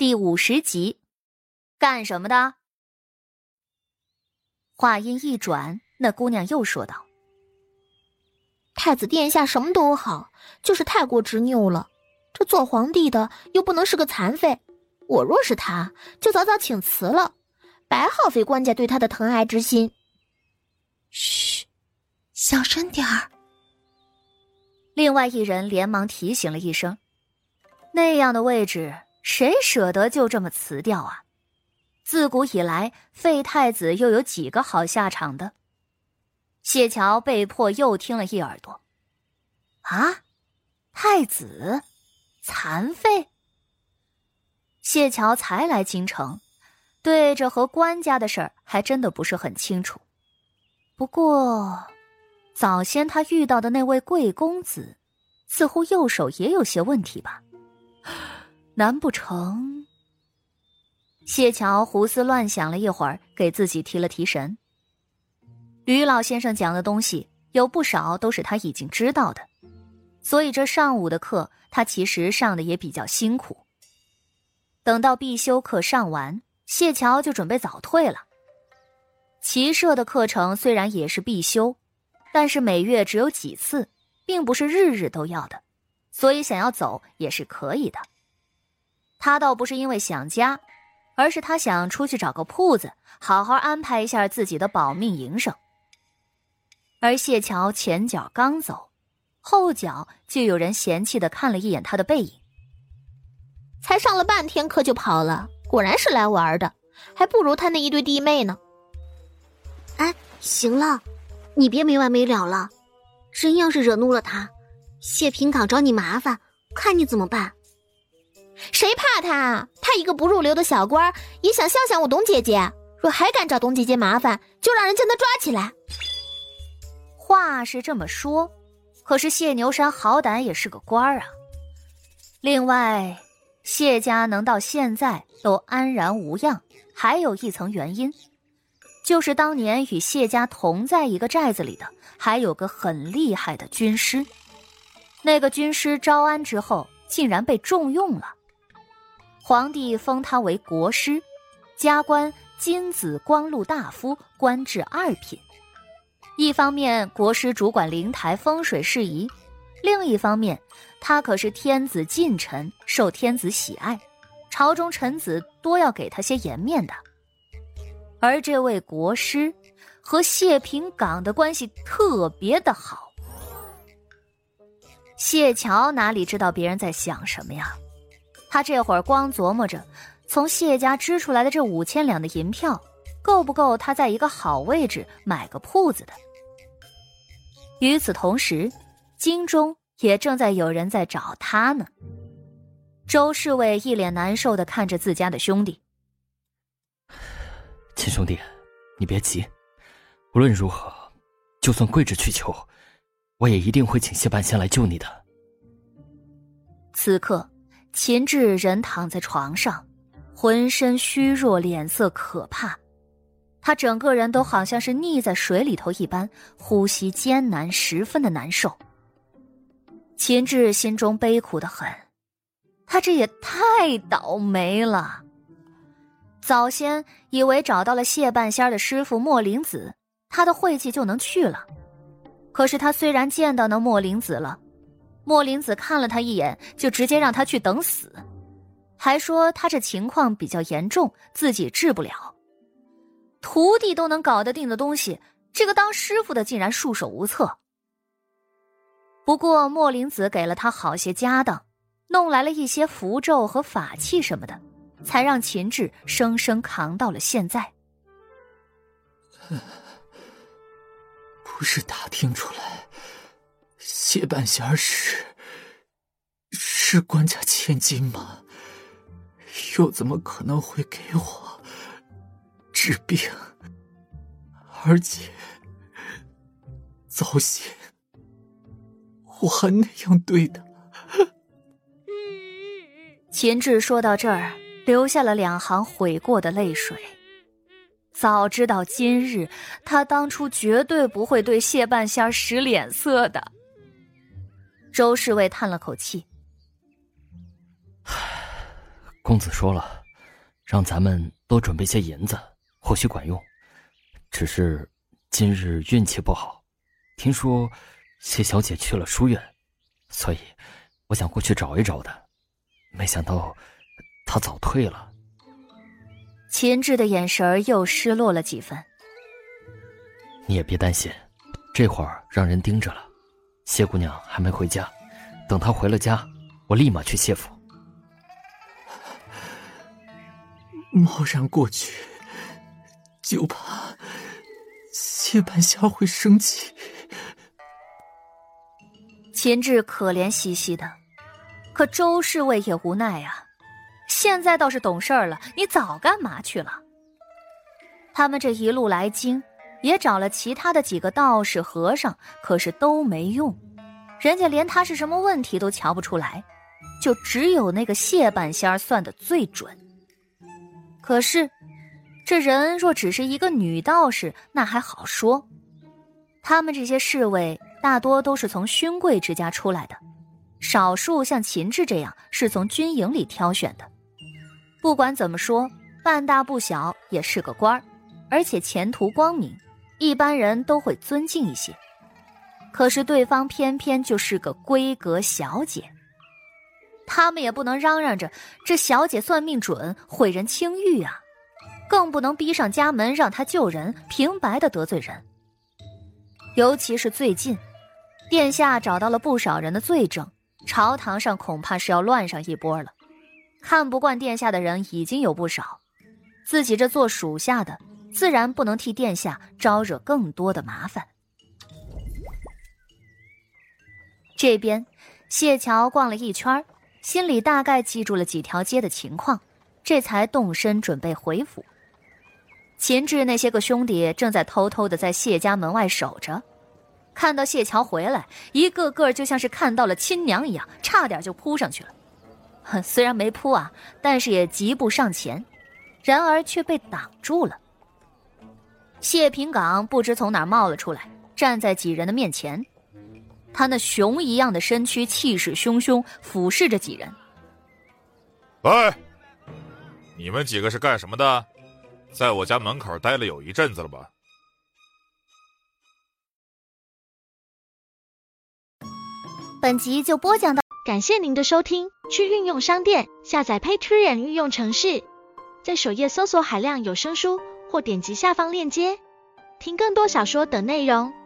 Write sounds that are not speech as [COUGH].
第五十集，干什么的？话音一转，那姑娘又说道：“太子殿下什么都好，就是太过执拗了。这做皇帝的又不能是个残废。我若是他，就早早请辞了，白耗费官家对他的疼爱之心。”嘘，小声点儿。另外一人连忙提醒了一声：“那样的位置。”谁舍得就这么辞掉啊？自古以来，废太子又有几个好下场的？谢桥被迫又听了一耳朵。啊，太子残废？谢桥才来京城，对这和官家的事儿还真的不是很清楚。不过，早先他遇到的那位贵公子，似乎右手也有些问题吧？难不成？谢桥胡思乱想了一会儿，给自己提了提神。吕老先生讲的东西有不少都是他已经知道的，所以这上午的课他其实上的也比较辛苦。等到必修课上完，谢桥就准备早退了。骑射的课程虽然也是必修，但是每月只有几次，并不是日日都要的，所以想要走也是可以的。他倒不是因为想家，而是他想出去找个铺子，好好安排一下自己的保命营生。而谢桥前脚刚走，后脚就有人嫌弃的看了一眼他的背影。才上了半天课就跑了，果然是来玩的，还不如他那一对弟妹呢。哎，行了，你别没完没了了，真要是惹怒了他，谢平岗找你麻烦，看你怎么办。谁怕他啊？他一个不入流的小官，也想吓吓我董姐姐。若还敢找董姐姐麻烦，就让人将他抓起来。话是这么说，可是谢牛山好歹也是个官啊。另外，谢家能到现在都安然无恙，还有一层原因，就是当年与谢家同在一个寨子里的，还有个很厉害的军师。那个军师招安之后，竟然被重用了。皇帝封他为国师，加官金紫光禄大夫，官至二品。一方面，国师主管灵台风水事宜；另一方面，他可是天子近臣，受天子喜爱，朝中臣子多要给他些颜面的。而这位国师和谢平岗的关系特别的好。谢桥哪里知道别人在想什么呀？他这会儿光琢磨着，从谢家支出来的这五千两的银票，够不够他在一个好位置买个铺子的。与此同时，京中也正在有人在找他呢。周侍卫一脸难受的看着自家的兄弟：“亲兄弟，你别急，无论如何，就算跪着去求，我也一定会请谢半仙来救你的。”此刻。秦志人躺在床上，浑身虚弱，脸色可怕。他整个人都好像是溺在水里头一般，呼吸艰难，十分的难受。秦志心中悲苦的很，他这也太倒霉了。早先以为找到了谢半仙的师傅莫灵子，他的晦气就能去了。可是他虽然见到那莫灵子了。莫林子看了他一眼，就直接让他去等死，还说他这情况比较严重，自己治不了。徒弟都能搞得定的东西，这个当师傅的竟然束手无策。不过莫林子给了他好些家当，弄来了一些符咒和法器什么的，才让秦志生生扛到了现在。不是打听出来。谢半仙是是官家千金吗？又怎么可能会给我治病？而且早先我还那样对他。秦志说到这儿，流下了两行悔过的泪水。早知道今日，他当初绝对不会对谢半仙使脸色的。周侍卫叹了口气：“ [SIGHS] 公子说了，让咱们多准备些银子，或许管用。只是今日运气不好，听说谢小姐去了书院，所以我想过去找一找的。没想到她早退了。秦志的眼神又失落了几分。你也别担心，这会儿让人盯着了，谢姑娘还没回家，等她回了家，我立马去谢府。贸然过去，就怕谢半仙会生气。秦志可怜兮兮的，可周侍卫也无奈啊。现在倒是懂事儿了，你早干嘛去了？他们这一路来京，也找了其他的几个道士和尚，可是都没用，人家连他是什么问题都瞧不出来，就只有那个谢半仙算的最准。可是，这人若只是一个女道士，那还好说。他们这些侍卫大多都是从勋贵之家出来的，少数像秦志这样是从军营里挑选的。不管怎么说，半大不小也是个官儿，而且前途光明，一般人都会尊敬一些。可是对方偏偏就是个闺阁小姐。他们也不能嚷嚷着这小姐算命准，毁人清誉啊，更不能逼上家门让她救人，平白的得罪人。尤其是最近，殿下找到了不少人的罪证，朝堂上恐怕是要乱上一波了。看不惯殿下的人已经有不少，自己这做属下的，自然不能替殿下招惹更多的麻烦。这边，谢桥逛了一圈心里大概记住了几条街的情况，这才动身准备回府。秦志那些个兄弟正在偷偷的在谢家门外守着，看到谢桥回来，一个个就像是看到了亲娘一样，差点就扑上去了。哼 [LAUGHS] 虽然没扑啊，但是也疾步上前，然而却被挡住了。谢平岗不知从哪冒了出来，站在几人的面前。他那熊一样的身躯，气势汹汹，俯视着几人。喂，你们几个是干什么的？在我家门口待了有一阵子了吧？本集就播讲到，感谢您的收听。去运用商店下载 Patreon 运用城市，在首页搜索海量有声书，或点击下方链接听更多小说等内容。